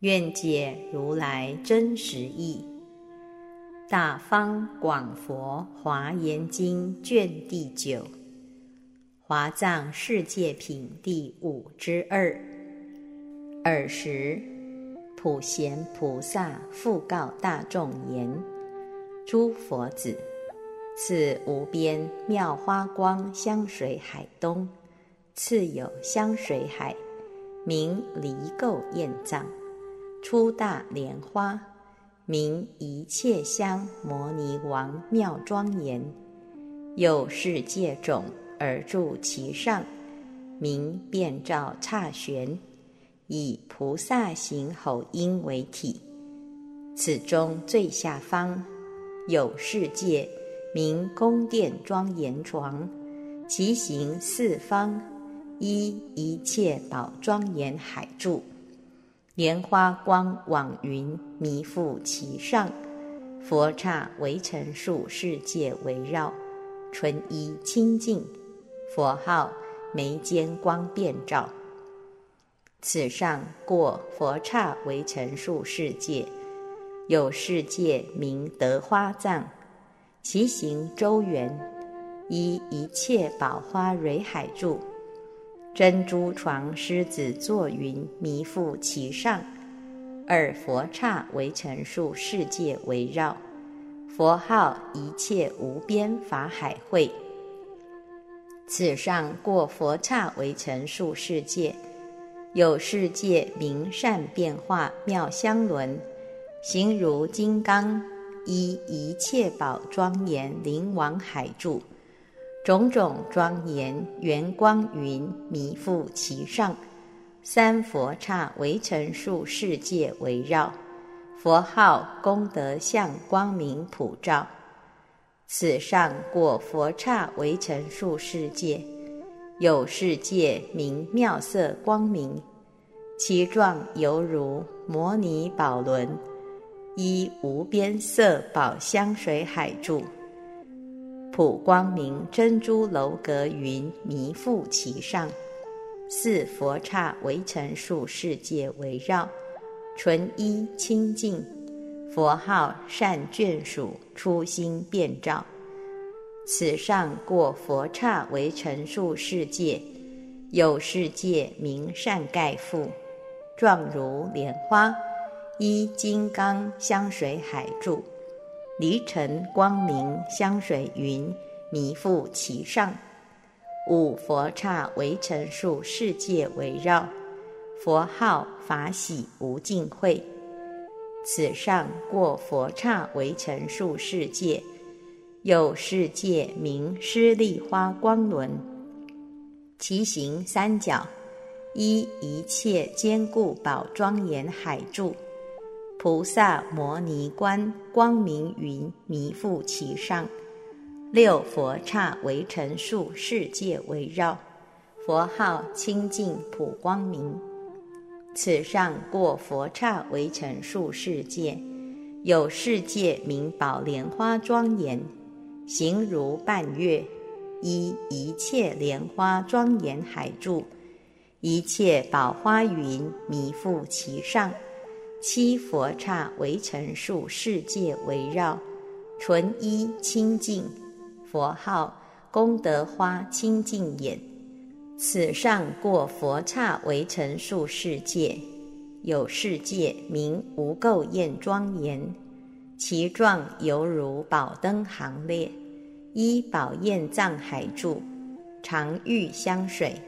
愿解如来真实义，《大方广佛华严经》卷第九，《华藏世界品》第五之二。尔时，普贤菩萨复告大众言：“诸佛子，此无边妙花光香水海东，次有香水海，名离垢焰藏。”出大莲花，名一切香摩尼王妙庄严，有世界种而住其上，名遍照刹玄，以菩萨行吼音为体。此中最下方有世界名宫殿庄严床，其形四方，依一切宝庄严海住。莲花光网云弥覆其上，佛刹围城数世界围绕，纯一清净，佛号眉间光遍照。此上过佛刹围城数世界，有世界名得花藏，其形周圆，依一切宝花蕊海住。珍珠床狮子坐云弥覆其上，二佛刹为成数世界围绕，佛号一切无边法海会。此上过佛刹为成数世界，有世界名善变化妙香轮，形如金刚，依一切宝庄严灵王海柱。种种庄严圆光云弥覆其上，三佛刹围成数世界围绕，佛号功德相光明普照。此上过佛刹围成数世界，有世界名妙色光明，其状犹如摩尼宝轮，依无边色宝香水海住。普光明珍珠楼阁云弥覆其上，四佛刹围成数世界围绕，纯一清净，佛号善眷属初心遍照。此上过佛刹围成数世界，有世界名善盖覆，状如莲花，依金刚香水海柱。离尘光明香水云弥覆其上，五佛刹围尘数世界围绕，佛号法喜无尽会。此上过佛刹围尘数世界，有世界名施利花光轮，其形三角，依一切坚固宝庄严海柱。菩萨摩尼观光明云弥覆其上，六佛刹围成数世界围绕，佛号清净普光明。此上过佛刹围成数世界，有世界名宝莲花庄严，形如半月，依一切莲花庄严海柱，一切宝花云弥覆其上。七佛刹围成数世界围绕，纯一清净，佛号功德花清净眼。此上过佛刹围成数世界，有世界名无垢焰庄严，其状犹如宝灯行列，依宝焰藏海柱，常遇香水，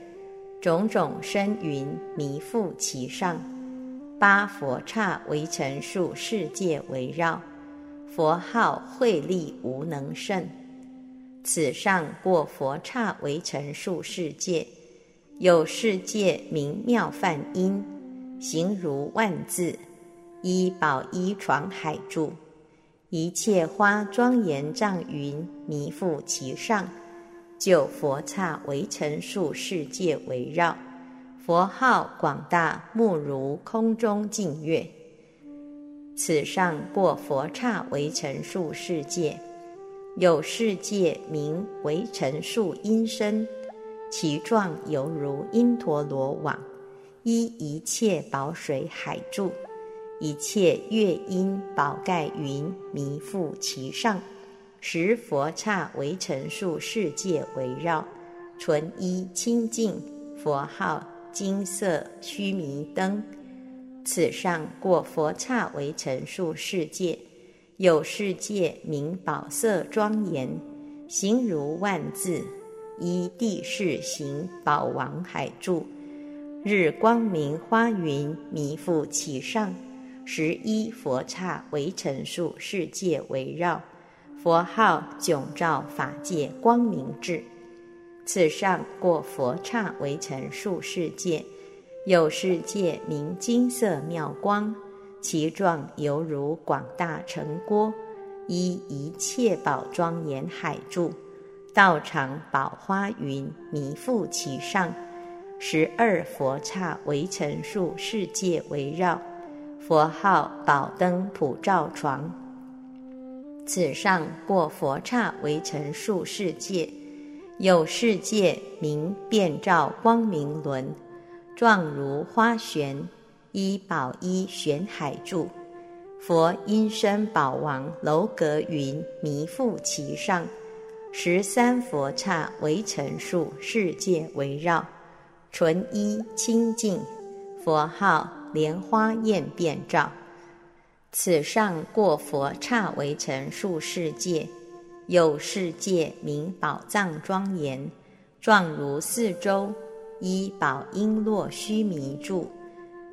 种种身云弥覆其上。八佛刹围成数世界围绕，佛号慧力无能胜。此上过佛刹围成数世界，有世界名妙梵音，形如万字，依宝衣床海柱，一切花庄严障云弥覆其上，就佛刹围城数世界围绕，佛号广大，目如空中净月。此上过佛刹为成数世界，有世界名为成数音声，其状犹如因陀罗网，依一切宝水海柱，一切月音宝盖云弥覆其上，十佛刹为成数世界围绕，纯一清净，佛号金色须弥灯。此上过佛刹为成数世界，有世界名宝色庄严，形如万字，依地势行宝王海柱，日光明花云弥覆其上，十一佛刹为成数世界围绕，佛号迥照法界光明智。此上过佛刹为成数世界。有世界名金色妙光，其状犹如广大城郭，依一切宝庄严海柱，道场宝花云弥覆其上，十二佛刹围成数世界围绕，佛号宝灯普照床。此上过佛刹围成数世界，有世界名遍照光明轮。状如花旋，依宝衣悬海柱，佛音声宝王楼阁云弥覆其上，十三佛刹围成数世界围绕，纯一清净，佛号莲花焰遍照。此上过佛刹围成数世界，有世界名宝藏庄严，状如四周。依宝璎珞须弥柱，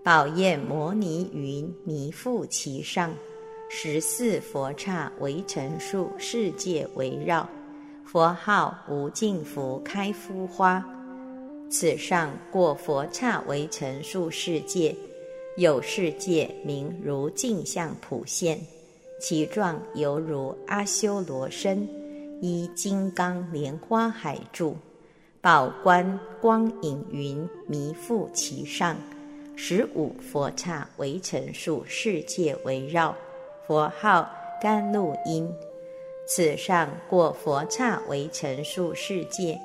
宝焰摩尼云弥覆其上，十四佛刹围成数世界围绕，佛号无尽福开敷花。此上过佛刹围成数世界，有世界名如镜像普现，其状犹如阿修罗身，依金刚莲花海柱。宝冠光影云弥覆其上，十五佛刹围成数世界围绕，佛号甘露音。此上过佛刹围成数世界，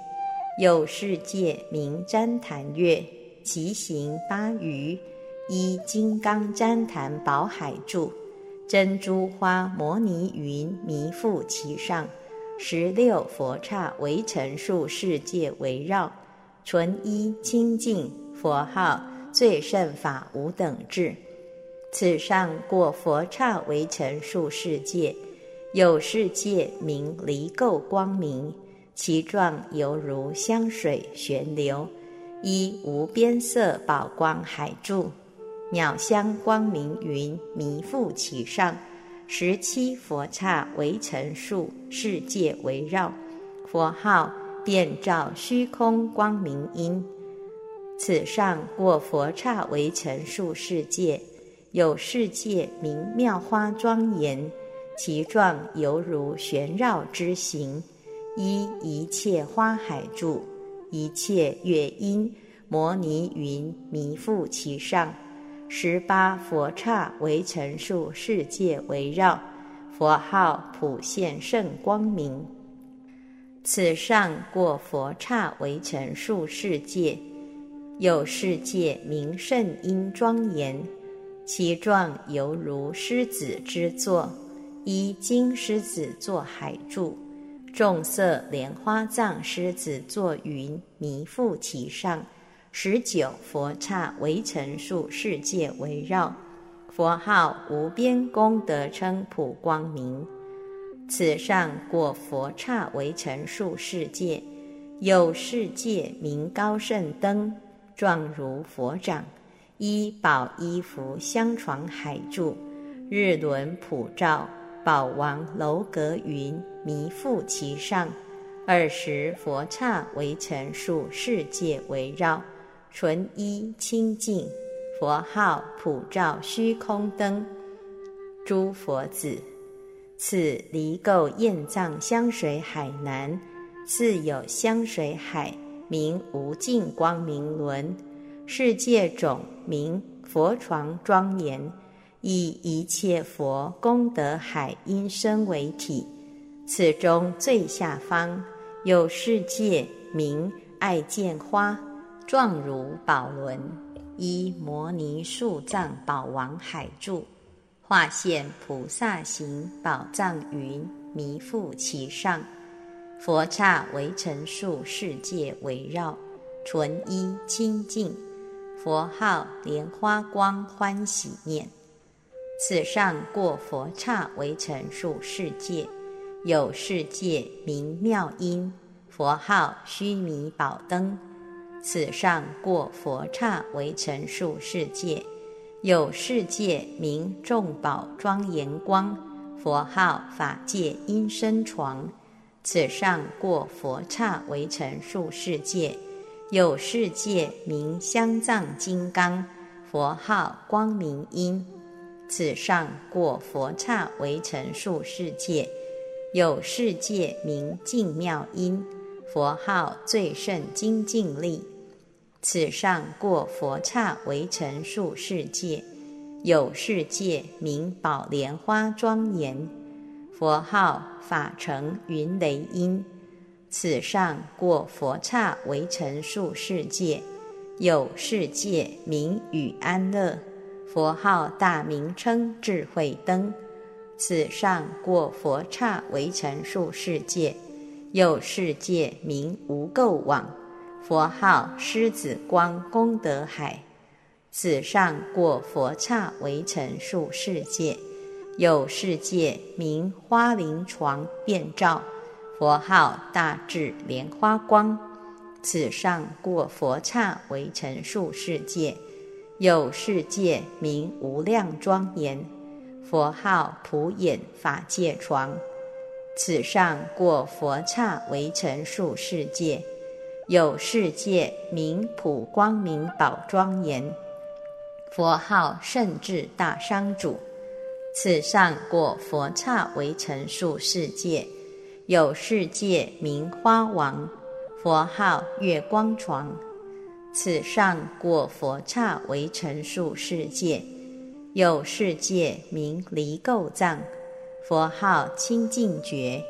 有世界名旃檀月，其形八余，依金刚旃檀宝海柱，珍珠花摩尼云弥覆其上。十六佛刹围成数世界围绕，纯一清净，佛号最胜法无等智。此上过佛刹围成数世界，有世界名离垢光明，其状犹如香水旋流，依无边色宝光海柱，鸟香光明云弥覆其上。十七佛刹围成数世界围绕，佛号遍照虚空光明音。此上过佛刹围成数世界，有世界名妙花庄严，其状犹如旋绕之形，依一切花海住，一切乐音摩尼云弥覆其上。十八佛刹为成数世界围绕，佛号普现圣光明。此上过佛刹为成数世界，有世界名圣因庄严，其状犹如狮子之座，依金狮子座海柱，众色莲花藏狮子座云弥覆其上。十九佛刹围成数世界围绕，佛号无边功德称普光明。此上过佛刹围成数世界，有世界名高胜灯，状如佛掌，依宝衣服相床海柱，日轮普照，宝王楼阁云弥覆其上。二十佛刹围成数世界围绕。纯一清净，佛号普照虚空灯。诸佛子，此离垢厌藏香水海南，自有香水海，名无尽光明轮，世界种名佛床庄严，以一切佛功德海因身为体。此中最下方有世界名爱见花，状如宝轮，依摩尼树藏宝王海住。化现菩萨行宝藏云弥覆其上，佛刹为尘数世界围绕，纯一清净，佛号莲花光欢喜念。此上过佛刹为尘数世界，有世界名妙音，佛号须弥宝灯。此上过佛刹为尘数世界。有世界名众宝庄严光，佛号法界音声床。此上过佛刹为成数世界。有世界名香藏金刚，佛号光明音。此上过佛刹为成数世界。有世界名净妙音，佛号最胜精进力。此上过佛刹为成数世界，有世界名宝莲花庄严，佛号法成云雷音。此上过佛刹为成数世界，有世界名与安乐，佛号大名称智慧灯。此上过佛刹为成数世界，有世界名无垢网。佛号狮子光功德海，此上过佛刹为成数世界，有世界名花林床遍照，佛号大智莲花光。此上过佛刹为成数世界，有世界名无量庄严，佛号普眼法界床。此上过佛刹为成数世界。有世界名普光明宝庄严，佛号圣智大商主。此上过佛刹为成数世界。有世界名花王，佛号月光床。此上过佛刹为成数世界。有世界名离垢藏，佛号清净觉。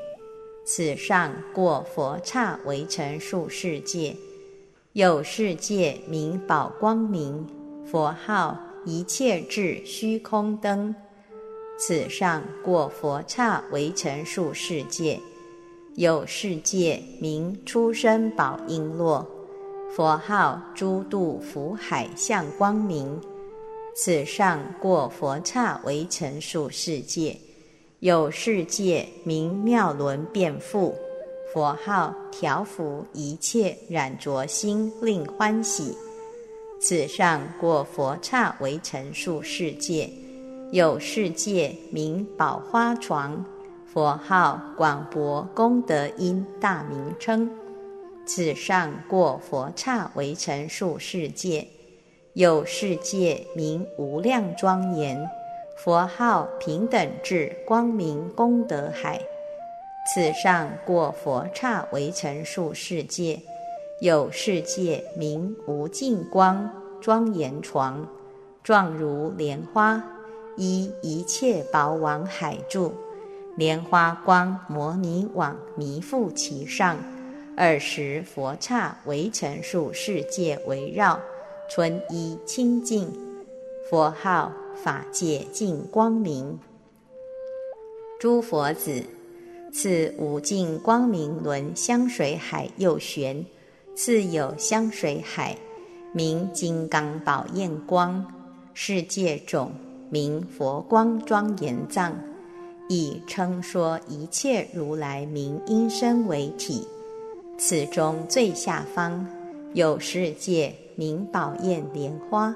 此上过佛刹为成数世界，有世界名宝光明，佛号一切智虚空灯。此上过佛刹为成数世界，有世界名出生宝璎珞，佛号诸度福海相光明。此上过佛刹为成数世界。有世界名妙轮变复，佛号调伏一切染浊心，令欢喜。此上过佛刹为成数世界。有世界名宝花床，佛号广博功德音大名称。此上过佛刹为成数世界。有世界名无量庄严。佛号平等智光明功德海，此上过佛刹为成数世界，有世界名无尽光庄严床，状如莲花，依一切宝王海住，莲花光摩尼网弥覆其上，二十佛刹为成数世界围绕，纯一清净，佛号。法界净光明，诸佛子，此无尽光明轮香水海右旋，次有香水海，名金刚宝焰光，世界种名佛光庄严藏，以称说一切如来名音声为体。此中最下方有世界名宝焰莲花。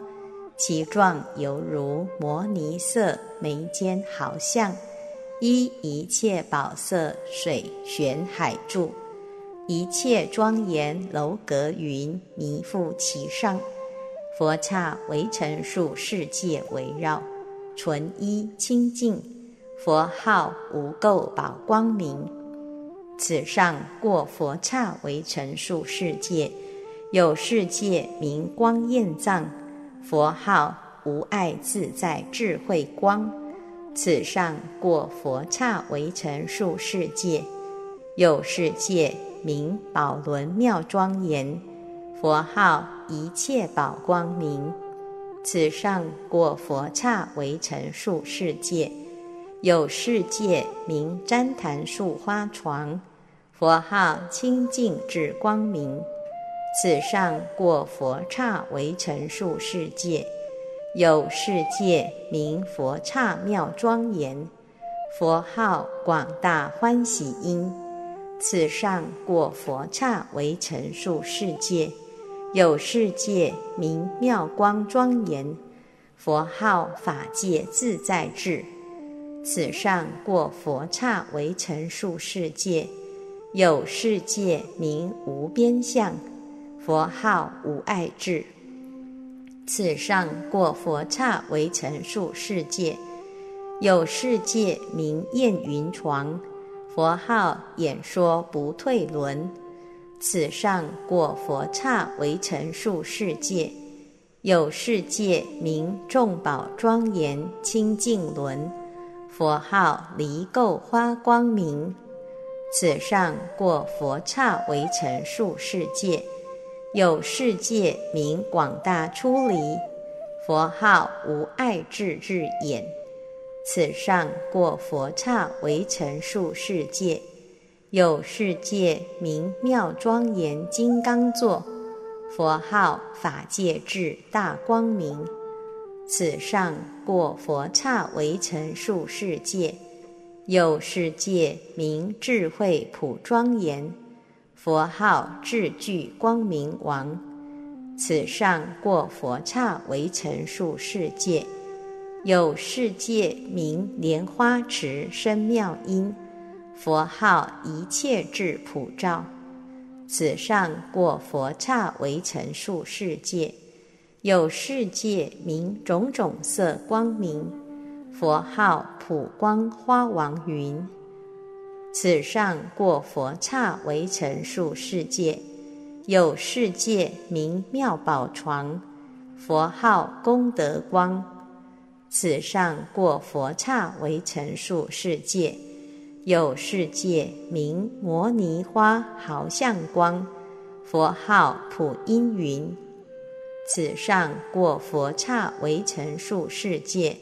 其状犹如摩尼色眉间毫像，依一切宝色水玄海柱，一切庄严楼阁云弥覆其上，佛刹为成数世界围绕，纯一清净，佛号无垢宝光明。此上过佛刹为成数世界，有世界名光焰藏，佛号无碍自在智慧光。此上过佛刹为成数世界，有世界名宝轮妙庄严，佛号一切宝光明。此上过佛刹为成数世界，有世界名旃檀树花床，佛号清净智光明。此上过佛刹为成数世界，有世界名佛刹妙庄严，佛号广大欢喜音。此上过佛刹为成数世界。有世界名妙光庄严，佛号法界自在智。此上过佛刹为成数世界。有世界名无边相，佛号无碍智。此上过佛刹为成数世界。有世界名焰云床，佛号演说不退轮。此上过佛刹为成数世界，有世界名众宝庄严清净轮，佛号离垢花光明。此上过佛刹为成数世界，有世界名广大出离，佛号无爱智智眼。此上过佛刹为成数世界。有世界名妙庄严金刚座，佛号法界智大光明。此上过佛刹为成数世界。有世界名智慧普庄严，佛号智具光明王。此上过佛刹为成数世界。有世界名莲花池生妙音。佛号一切智普照，此上过佛刹为成数世界，有世界名种种色光明，佛号普光花王云。此上过佛刹为成数世界，有世界名妙宝床，佛号功德光。此上过佛刹为成数世界。有世界名摩尼花豪相光，佛号普音云。此上过佛刹为成数世界。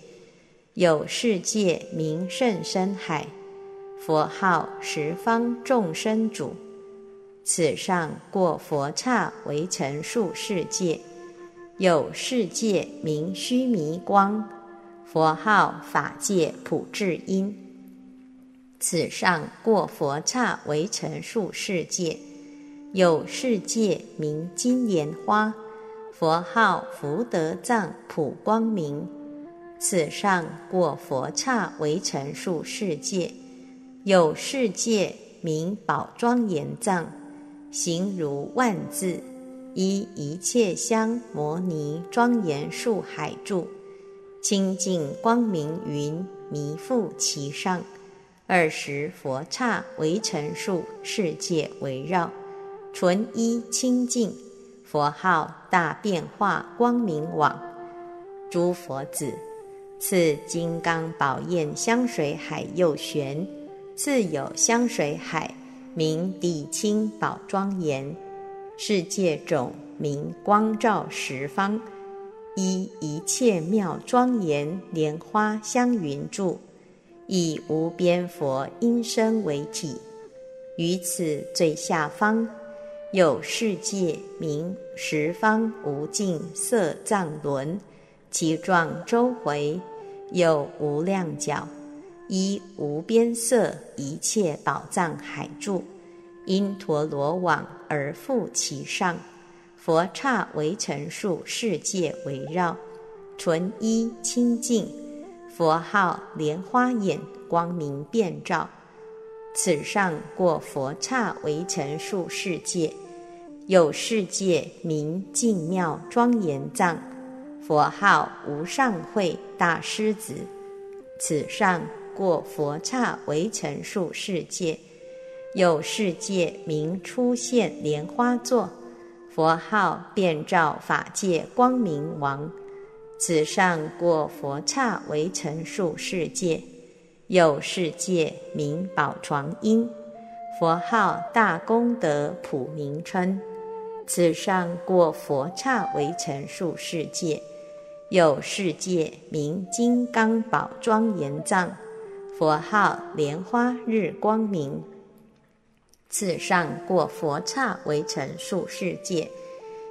有世界名甚深海，佛号十方众生主。此上过佛刹为成数世界。有世界名须弥光，佛号法界普智音。此上过佛刹为成数世界，有世界名金莲花，佛号福德藏普光明。此上过佛刹为成数世界，有世界名宝庄严藏，形如万字，依一切香摩尼庄严树海住，清净光明云弥覆其上。二十佛刹为成数世界围绕，纯一清净，佛号大变化光明网。诸佛子，次金刚宝焰香水海右旋，次有香水海名底清宝庄严，世界种名光照十方，依一切妙庄严莲花香云住。以无边佛音声为体，于此最下方有世界名十方无尽色藏轮，其状周回有无量角，依无边色一切宝藏海住，因陀罗网而覆其上，佛刹为尘数世界围绕，纯一清净。佛号莲花眼，光明遍照。此上过佛刹为尘数世界，有世界名净妙庄严藏，佛号无上慧大狮子。此上过佛刹为成数世界，有世界名出现莲花座。佛号遍照法界光明王。此上过佛刹为成数世界，有世界名宝床音。佛号大功德普名称。此上过佛刹为成数世界。有世界名金刚宝庄严藏，佛号莲花日光明。此上过佛刹为成数世界。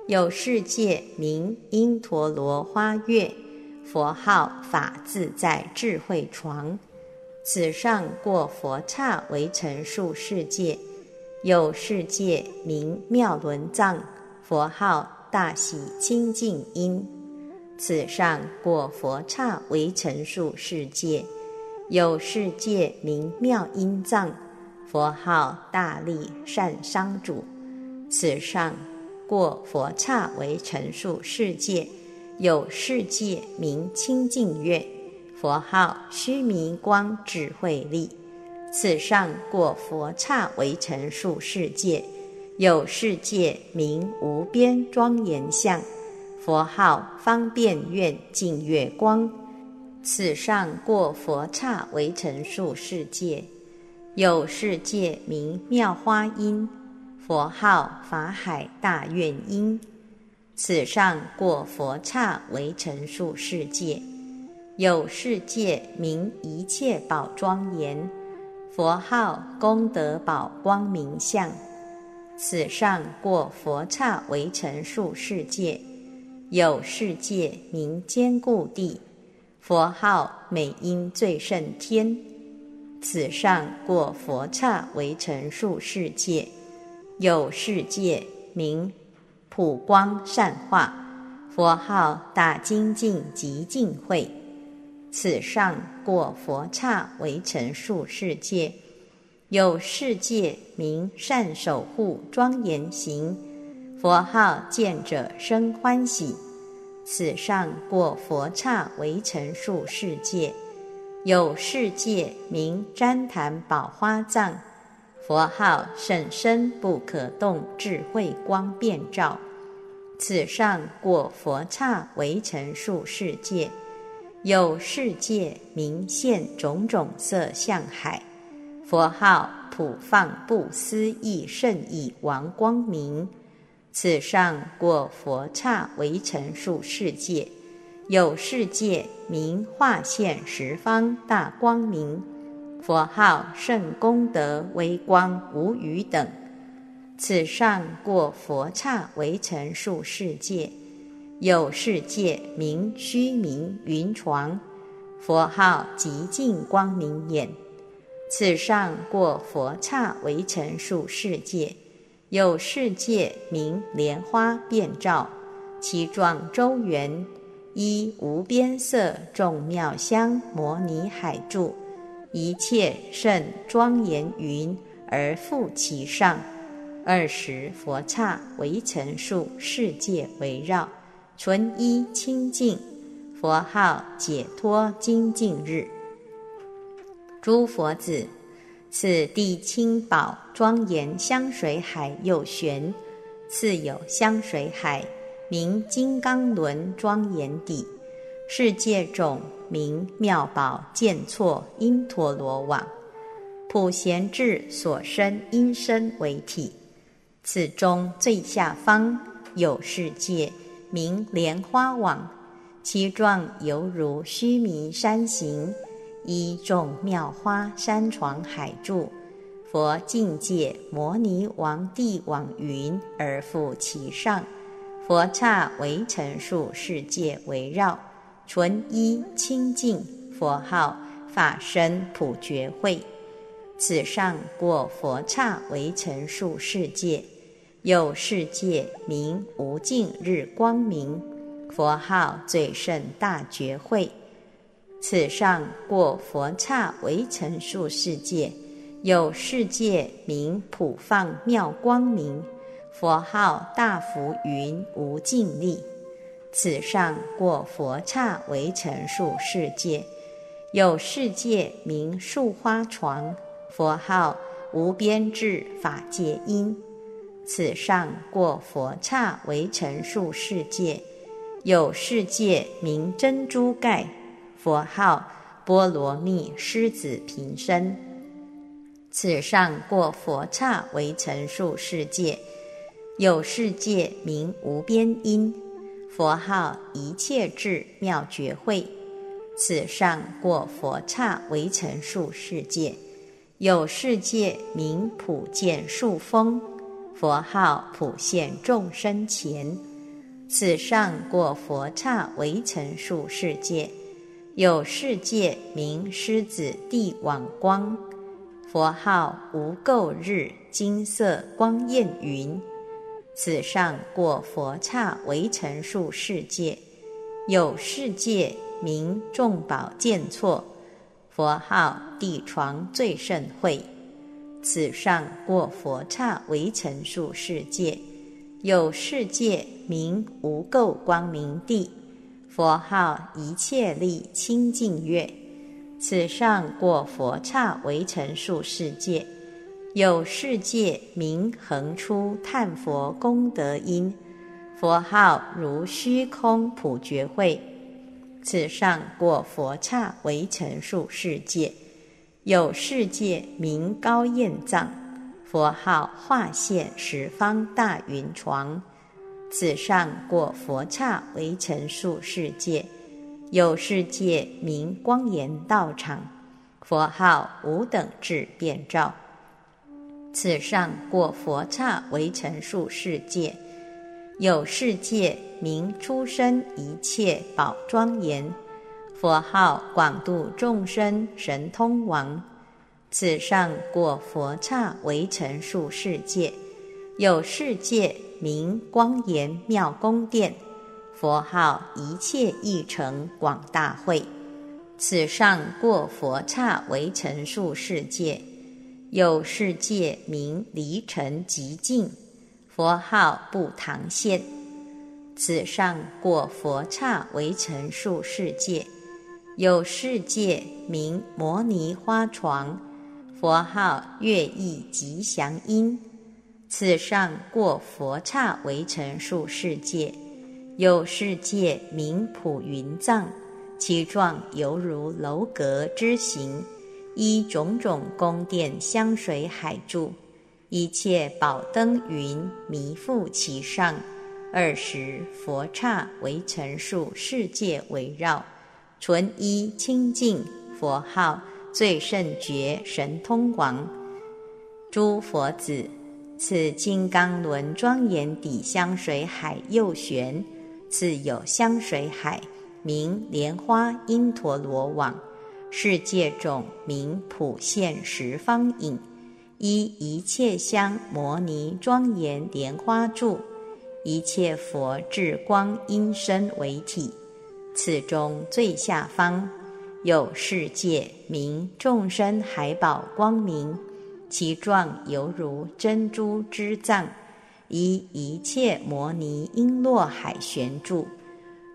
有世界名因陀罗花月，佛号法自在智慧床。此上过佛刹为成数世界。有世界名妙轮藏，佛号大喜清净音。此上过佛刹为成数世界，有世界名妙音藏，佛号大力善商主。此上过佛刹为成数世界，有世界名清净月，佛号须弥光智慧力。此上过佛刹为成数世界，有世界名无边庄严相。佛号方便愿净月光，此上过佛刹为成数世界，有世界名妙花音，佛号法海大愿音，此上过佛刹为成数世界，有世界名一切宝庄严，佛号功德宝光明相，此上过佛刹为成数世界。有世界名坚固地，佛号美音最胜天。此上过佛刹为成数世界。有世界名普光善化，佛号大精进极净慧。此上过佛刹为成数世界。有世界名善守护庄严行。佛号见者生欢喜，此上过佛刹为成数世界，有世界名旃檀宝花藏，佛号甚深不可动智慧光遍照，此上过佛刹为成数世界，有世界名现种种色相海，佛号普放不思议甚以王光明。此上过佛刹为成数世界，有世界名化现十方大光明，佛号圣功德微光无余等。此上过佛刹为成数世界，有世界名虚名云床，佛号极净光明眼。此上过佛刹为成数世界。有世界名莲花遍照，其状周圆，依无边色众妙香摩尼海住，一切甚庄严云而覆其上。二十佛刹为成数世界围绕，纯一清净，佛号解脱精进日。诸佛子。此地清宝庄严香水海又玄，次有香水海名金刚轮庄严底，世界种名妙宝见错因陀罗网，普贤智所生因身为体。此中最下方有世界名莲花网，其状犹如须弥山形。依众妙花山床海柱，佛境界摩尼王帝往云而复其上，佛刹为成数世界围绕，纯一清净，佛号法身普觉慧。此上过佛刹为成数世界，有世界名无尽日光明，佛号最胜大觉慧。此上过佛刹为成数世界，有世界名普放妙光明，佛号大福云无尽力。此上过佛刹为成数世界，有世界名树花床，佛号无边智法界因。此上过佛刹为成数世界，有世界名珍珠盖，佛号波罗蜜狮子平身。此上过佛刹为成数世界，有世界名无边因。佛号一切智妙觉慧，此上过佛刹为成数世界，有世界名普见树风，佛号普现众生前，此上过佛刹为成数世界，有世界名狮子地网光，佛号无垢日金色光焰云。此上过佛刹为成数世界，有世界名众宝见错，佛号地床最胜会。此上过佛刹为成数世界，有世界名无垢光明地，佛号一切力清净月。此上过佛刹为成数世界。有世界名恒出叹佛功德因，佛号如虚空普觉慧。此上过佛刹为成数世界。有世界名高焰藏，佛号化现十方大云床。此上过佛刹为成数世界。有世界名光严道场，佛号无等智变照。此上过佛刹为成数世界，有世界名出生一切宝庄严，佛号广度众生神通王。此上过佛刹为成数世界，有世界名光严妙宫殿，佛号一切义成广大会。此上过佛刹为成数世界。有世界名离尘极净，佛号不唐现。此上过佛刹为成数世界。有世界名摩尼花床，佛号乐意吉祥音。此上过佛刹为成数世界。有世界名普云藏，其状犹如楼阁之形。依种种宫殿香水海柱，一切宝灯云弥覆其上，二十佛刹为成数世界围绕，纯一清净佛号最胜觉神通王。诸佛子，此金刚轮庄严底香水海右旋，次有香水海，名莲花因陀罗网。世界种名普现十方影，依一切香摩尼庄严莲花柱，一切佛智光因身为体。此中最下方有世界名众生海宝光明，其状犹如珍珠之藏，以一切摩尼璎珞海旋住。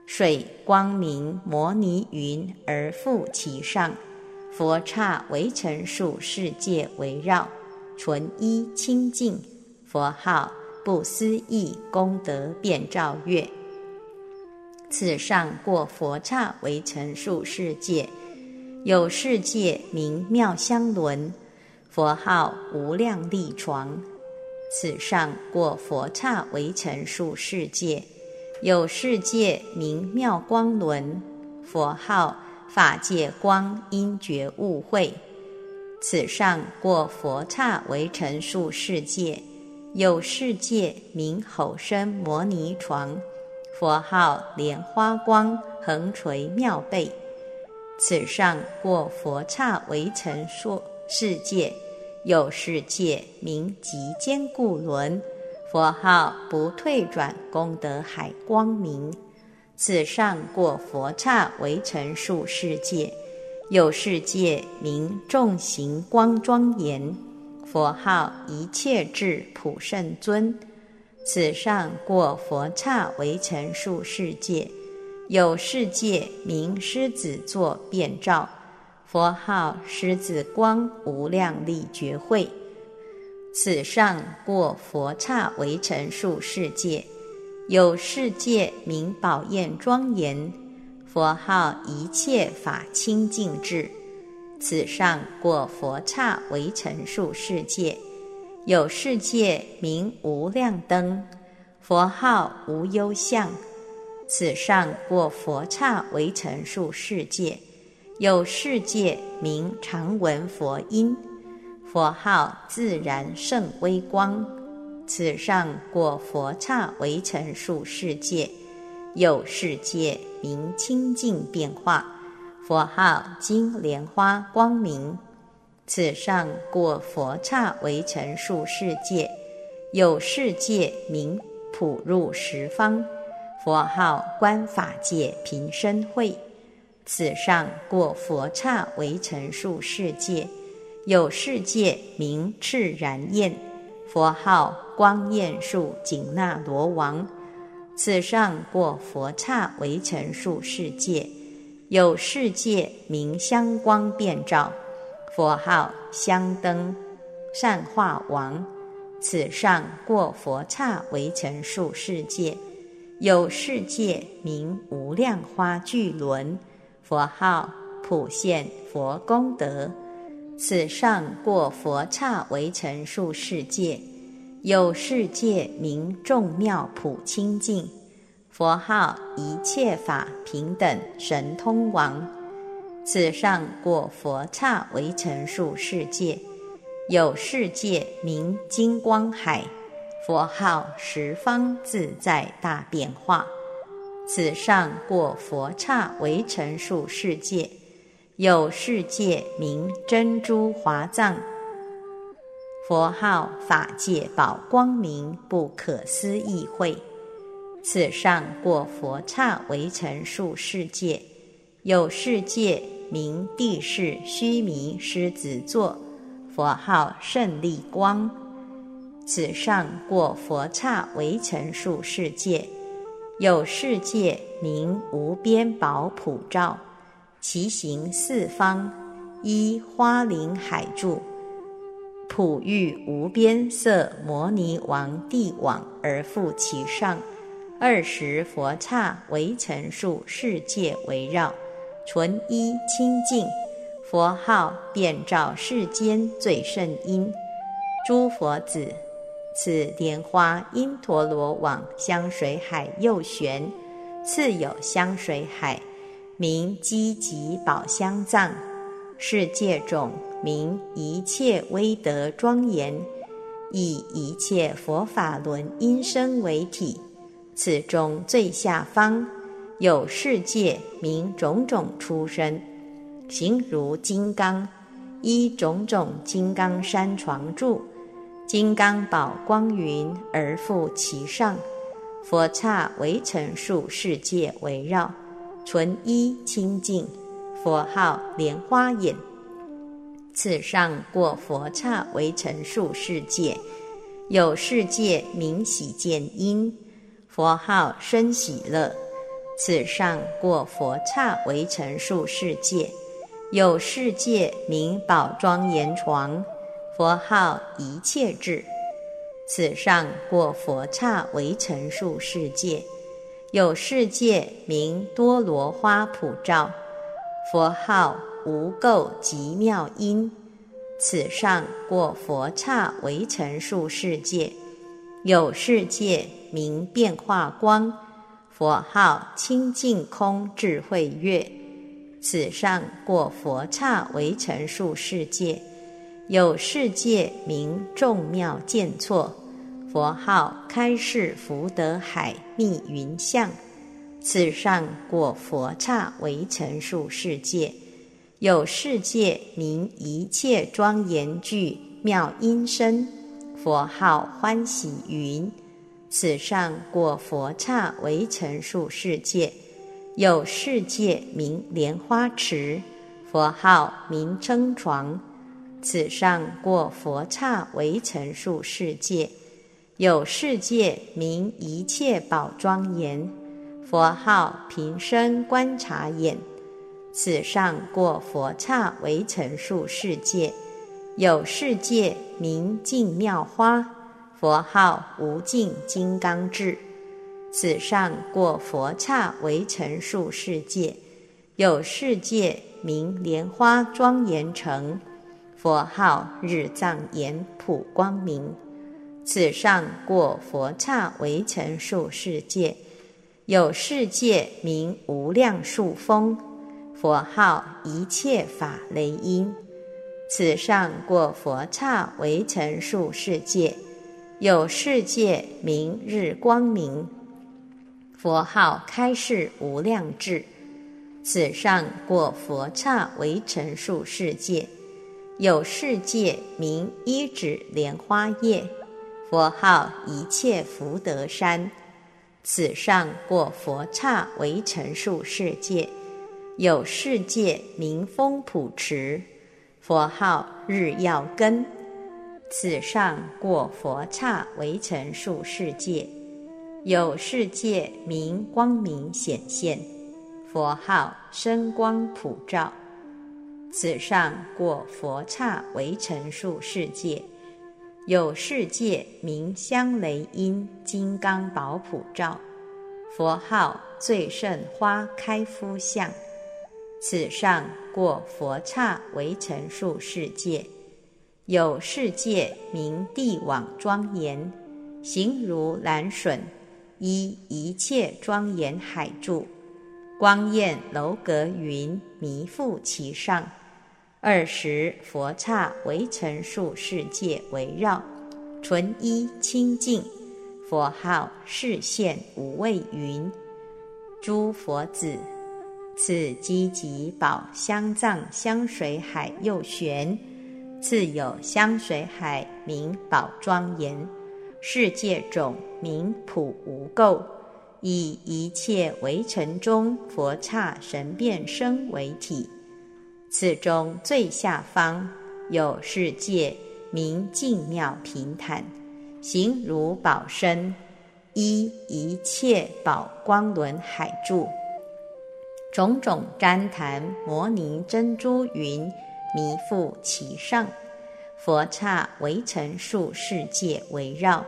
水光明摩尼云而覆其上，佛刹为成数世界围绕，纯一清净，佛号不思议功德遍照月。此上过佛刹为成数世界，有世界名妙香轮，佛号无量力床。此上过佛刹为成数世界。有世界名妙光轮，佛号法界光因觉悟会。此上过佛刹为成数世界。有世界名吼声摩尼床，佛号莲花光横垂妙背。此上过佛刹为成数世界。有世界名极坚固轮。佛号不退转功德海光明，此上过佛刹为成数世界，有世界名众行光庄严，佛号一切智普胜尊。此上过佛刹为成数世界，有世界名狮子座变照，佛号狮子光无量力觉慧。此上过佛刹为成数世界，有世界名宝焰庄严，佛号一切法清净智。此上过佛刹为成数世界。有世界名无量灯，佛号无忧相。此上过佛刹为成数世界。有世界名常闻佛音，佛号自然胜微光。此上过佛刹为成数世界。有世界名清净变化，佛号金莲花光明。此上过佛刹为成数世界，有世界名普入十方，佛号观法界平生会。此上过佛刹为成数世界，有世界名赤然焰，佛号光焰树紧那罗王。此上过佛刹为成数世界，有世界名香光遍照。佛号香灯善化王，此上过佛刹为成数世界，有世界名无量花聚轮，佛号普现佛功德，此上过佛刹为成数世界，有世界名众妙普清净，佛号一切法平等神通王。此上过佛刹为成数世界，有世界名金光海，佛号十方自在大变化。此上过佛刹为成数世界，有世界名珍珠华藏，佛号法界宝光明不可思议会。此上过佛刹为成数世界，有世界。名地势须弥狮子座，佛号胜利光。此上过佛刹为成数世界，有世界名无边宝普照，其行四方依花林海住，普遇无边色摩尼王帝王而复其上，二十佛刹为成数世界围绕。纯一清净，佛号遍照世间最胜音。诸佛子，此莲花因陀罗网香水海右旋，次有香水海，名积极宝香藏。世界种名一切威德庄严，以一切佛法轮音声为体。此中最下方。有世界名种种出身，形如金刚，依种种金刚山床住，金刚宝光云而覆其上，佛刹为成数世界围绕，纯一清净，佛号莲花眼。此上过佛刹为成数世界，有世界名喜见因，佛号生喜乐。此上过佛刹为成数世界，有世界名宝庄严床，佛号一切智。此上过佛刹为成数世界，有世界名多罗花普照，佛号无垢极妙音。此上过佛刹为成数世界，有世界名变化光。佛号清净空智慧月，此上过佛刹为成数世界，有世界名众妙见错。佛号开示福德海密云相，此上果佛刹为成数世界，有世界名一切庄严具妙音声。佛号欢喜云。此上果佛刹为成数世界，有世界名莲花池，佛号名称床。此上过佛刹为成数世界，有世界名一切宝庄严。佛号平生观察眼。此上过佛刹为成数世界。有世界名净妙花。佛号无尽金刚智。此上过佛刹为成数世界。有世界名莲花庄严城。佛号日藏严普光明，此上过佛刹为成数世界，有世界名无量数风，佛号一切法雷音，此上过佛刹为成数世界，有世界名日光明，佛号开示无量智，此上过佛刹为成数世界。有世界名一指莲花叶，佛号一切福德山，此上过佛刹为成数世界。有世界名风普池，佛号日耀根，此上过佛刹为成数世界。有世界名光明显现，佛号生光普照。此上过佛刹为成数世界，有世界名香雷音金刚宝普照，佛号最胜花开夫相。此上过佛刹为成数世界，有世界名地网庄严，形如蓝笋，依一切庄严海柱，光焰楼阁云弥覆其上。二十佛刹围城数世界围绕，纯一清净，佛号示现无畏云。诸佛子，此积集宝香藏香水海右旋，次有香水海名宝庄严，世界种名普无垢，以一切围城中佛刹神变身为体。此中最下方有世界名净妙平坦，形如宝身，依一切宝光轮海柱，种种旃檀摩尼珍珠云弥覆其上，佛刹围成数世界围绕，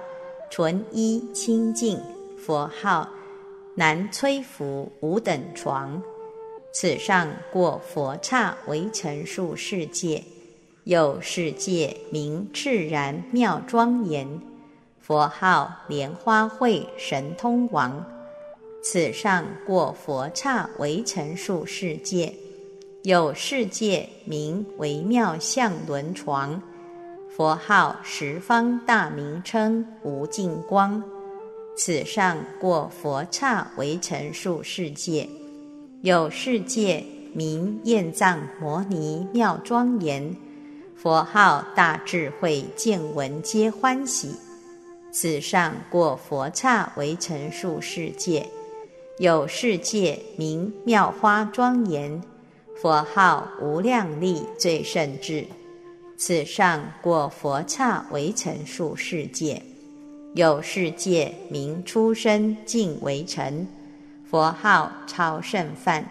纯一清净，佛号南摧伏五等床。此上过佛刹为成数世界，有世界名炽然妙庄严，佛号莲花会神通王。此上过佛刹为成数世界，有世界名微妙相轮床，佛号十方大名称无尽光。此上过佛刹为成数世界。有世界名焰藏摩尼妙庄严，佛号大智慧见闻皆欢喜。此上过佛刹为成数世界。有世界名妙花庄严，佛号无量力最胜智。此上过佛刹为成数世界。有世界名出生尽为成。佛号超胜梵，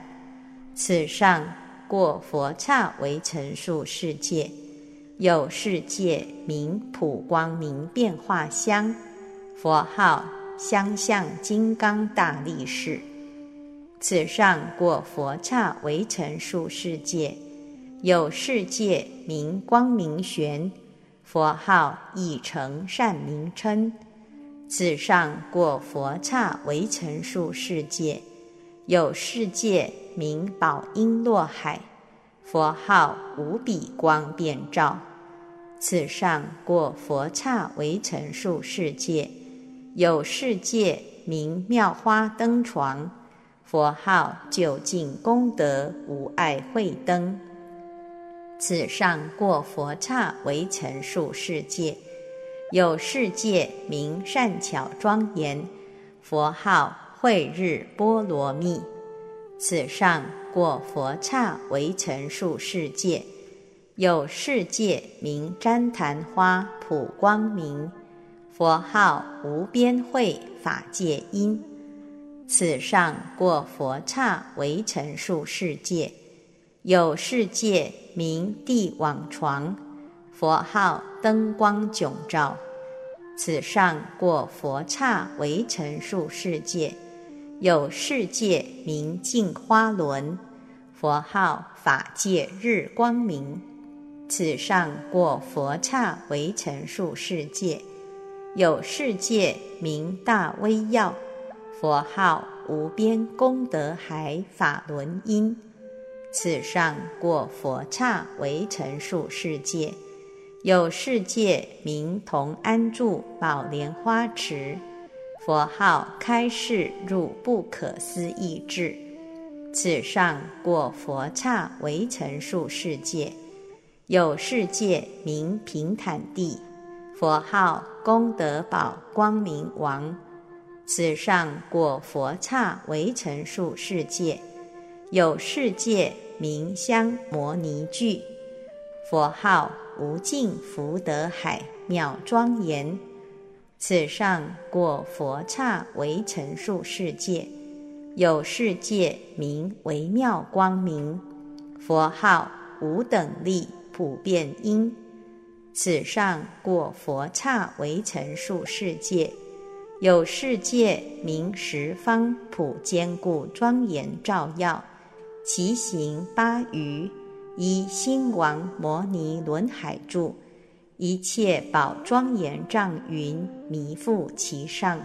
此上过佛刹为成数世界，有世界名普光明变化香，佛号香相金刚大力士。此上过佛刹为成数世界，有世界名光明玄，佛号亦成善名称。此上过佛刹为成数世界，有世界名宝音落海，佛号无比光遍照。此上过佛刹为成数世界，有世界名妙花灯床，佛号究竟功德无碍慧灯。此上过佛刹为成数世界。有世界名善巧庄严，佛号慧日波罗蜜。此上过佛刹为成数世界。有世界名旃檀花普光明，佛号无边慧法界因。此上过佛刹为成数世界，有世界名地网床，佛号灯光迥照。此上过佛刹为成数世界，有世界名净花轮，佛号法界日光明。此上过佛刹为成数世界，有世界名大威耀。佛号无边功德海法轮音，此上过佛刹为成数世界，有世界名同安住宝莲花池，佛号开示入不可思议智，此上过佛刹为成数世界，有世界名平坦地，佛号功德宝光明王。此上过佛刹为成数世界，有世界名香摩尼具，佛号无尽福德海妙庄严。此上过佛刹为成数世界，有世界名微妙光明，佛号无等力普遍因。此上过佛刹为成数世界。有世界名十方普坚固庄严照耀，其行八余，依心王摩尼轮海住，一切宝庄严障云弥覆其上，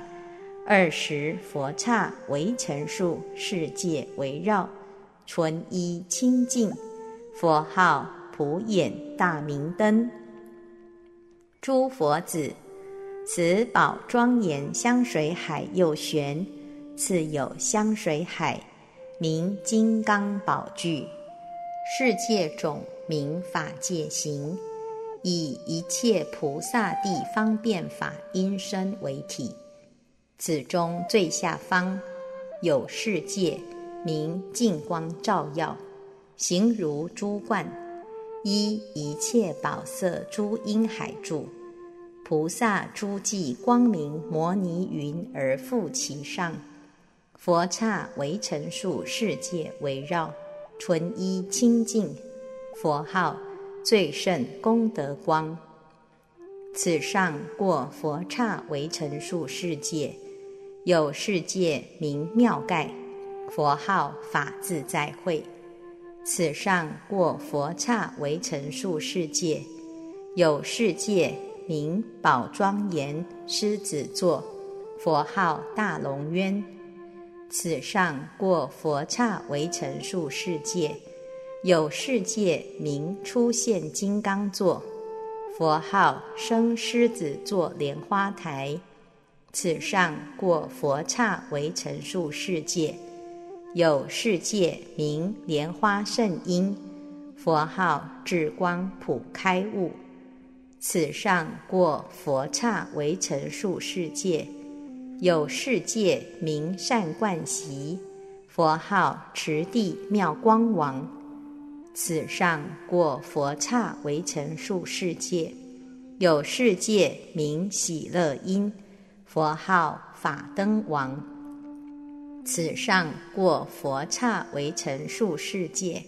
二十佛刹为成数世界围绕，纯一清净，佛号普眼大明灯，诸佛子。此宝庄严香水海又玄，次有香水海，名金刚宝具，世界种名法界行，以一切菩萨地方便法因身为体。此中最下方有世界名净光照耀，形如珠冠，依一切宝色诸因海住。菩萨诸暨光明摩尼云而覆其上，佛刹为成数世界围绕，纯一清净，佛号最胜功德光。此上过佛刹为成数世界，有世界名妙盖，佛号法自在会。此上过佛刹为成数世界，有世界。名宝庄严狮子座，佛号大龙渊。此上过佛刹为成数世界，有世界名出现金刚座，佛号生狮子座莲花台。此上过佛刹为成数世界，有世界名莲花圣音，佛号智光普开悟。此上过佛刹为成数世界，有世界名善观习，佛号持地妙光王。此上过佛刹为成数世界，有世界名喜乐因，佛号法灯王。此上过佛刹为成数世界。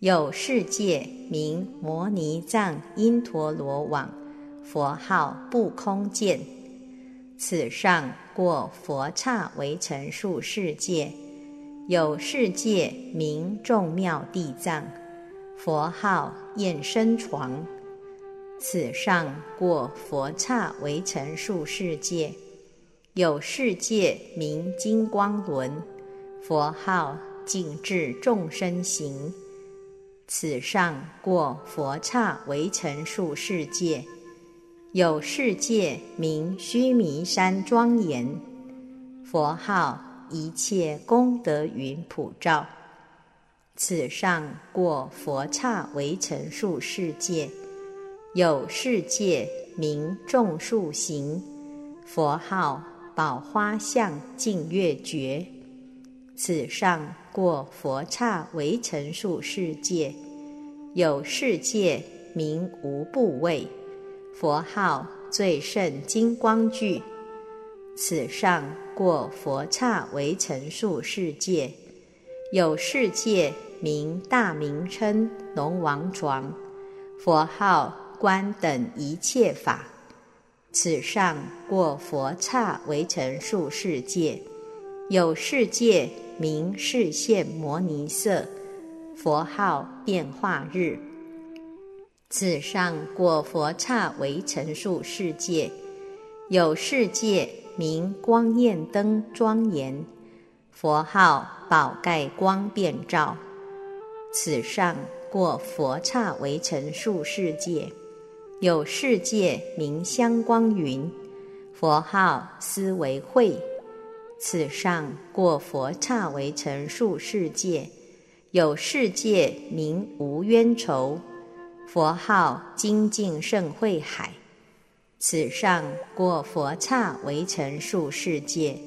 有世界名摩尼藏因陀罗网，佛号不空见。此上过佛刹为成数世界，有世界名众妙地藏，佛号厌身床。此上过佛刹为成数世界，有世界名金光轮，佛号净智众生行。此上过佛刹为成数世界，有世界名须弥山庄严，佛号一切功德云普照。此上过佛刹为成数世界，有世界名众树行，佛号宝花相净月觉。此上过佛刹为成数世界，有世界名无部位，佛号最胜金光具。此上过佛刹为成数世界，有世界名大名称龙王床，佛号观等一切法。此上过佛刹为成数世界，有世界名视现摩尼色，佛号变化日。此上过佛刹为成数世界，有世界。名光焰灯庄严，佛号宝盖光遍照。此上过佛刹为成数世界，有世界名香光云，佛号思维慧。此上过佛刹为成数世界，有世界名无冤仇，佛号精进圣慧海。此上过佛刹为成数世界，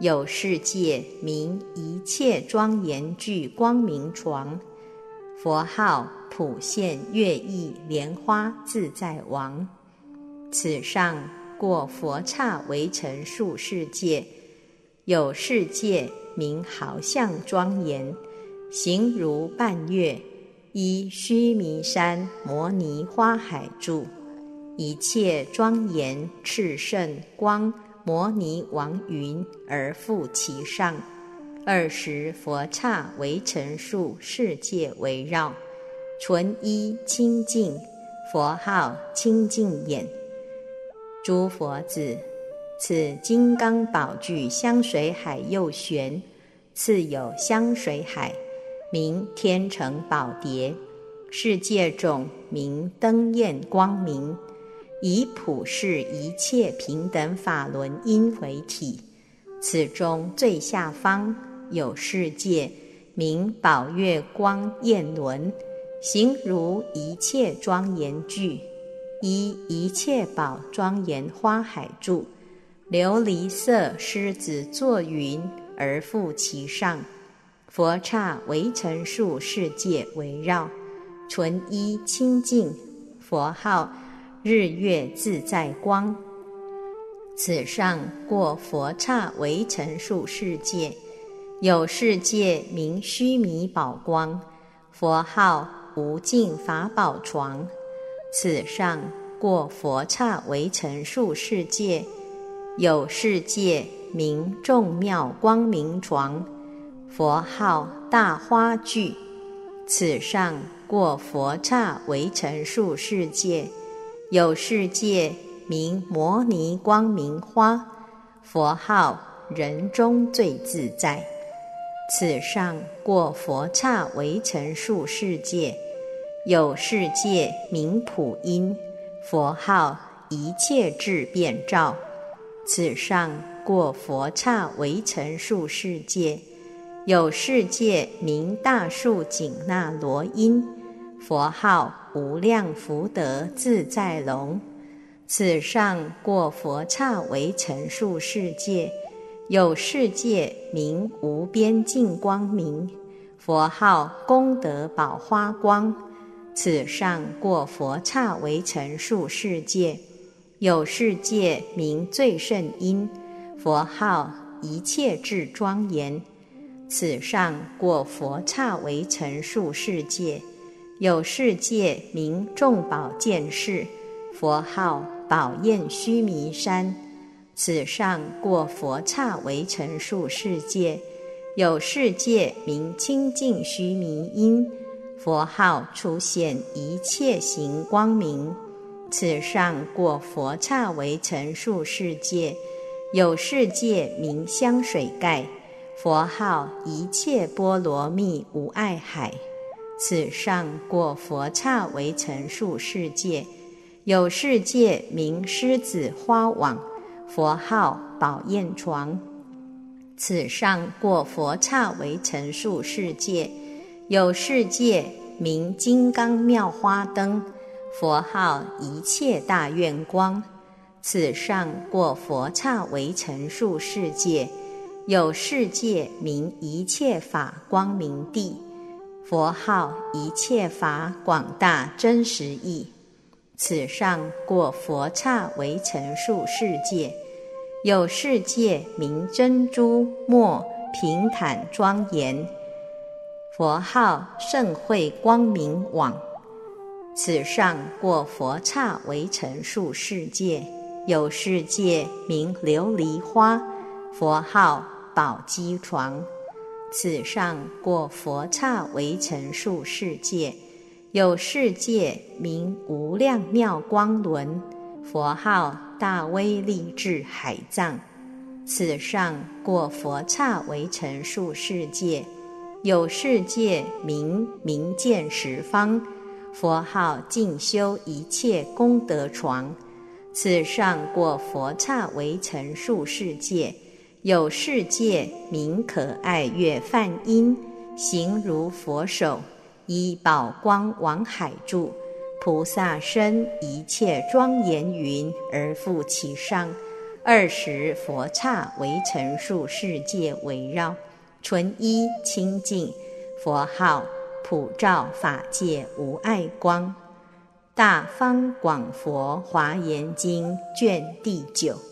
有世界名一切庄严具光明床，佛号普现月意莲花自在王。此上过佛刹为成数世界，有世界名好像庄严，形如半月，依须弥山摩尼花海住。一切庄严炽盛光摩尼王云而覆其上，二十佛刹为成数世界围绕，纯一清净，佛号清净眼。诸佛子，此金刚宝具香水海右旋，次有香水海，名天成宝蝶，世界种名灯焰光明。以普世一切平等法轮因为体，此中最下方有世界名宝月光焰轮，形如一切庄严具，依一切宝庄严花海住，琉璃色狮子坐云而覆其上，佛刹围成数世界围绕，纯一清净，佛号。日月自在光，此上过佛刹为成数世界，有世界名须弥宝光，佛号无尽法宝床。此上过佛刹为成数世界，有世界名众妙光明床，佛号大花具。此上过佛刹为成数世界。有世界名摩尼光明花，佛号人中最自在。此上过佛刹为成数世界，有世界名普音，佛号一切智变照。此上过佛刹为成数世界，有世界名大树紧那罗音，佛号。无量福德自在龙，此上过佛刹为成数世界，有世界名无边净光明，佛号功德宝花光。此上过佛刹为成数世界，有世界名最胜因，佛号一切智庄严。此上过佛刹为成数世界。有世界名众宝见世，佛号宝焰须弥山。此上过佛刹为成数世界，有世界名清净须弥音，佛号出现一切行光明。此上过佛刹为成数世界，有世界名香水盖，佛号一切波罗蜜无碍海。此上过佛刹为成数世界，有世界名狮子花网，佛号宝焰床。此上过佛刹为成数世界，有世界名金刚妙花灯，佛号一切大愿光。此上过佛刹为成数世界，有世界名一切法光明地。佛号一切法广大真实义，此上过佛刹为陈数世界，有世界名珍珠末平坦庄严，佛号盛慧光明网。此上过佛刹为陈数世界，有世界名琉璃花，佛号宝积床。此上过佛刹为陈数世界。有世界名无量妙光轮，佛号大威力智海藏。此上过佛刹为陈数世界。有世界名明见十方，佛号净修一切功德床。此上过佛刹为陈数世界。有世界名可爱月梵音，形如佛手。依宝光往海住，菩萨身一切庄严云而复其上，二十佛刹为陈数世界围绕，纯一清净，佛号普照法界无碍光，大方广佛华严经卷第九。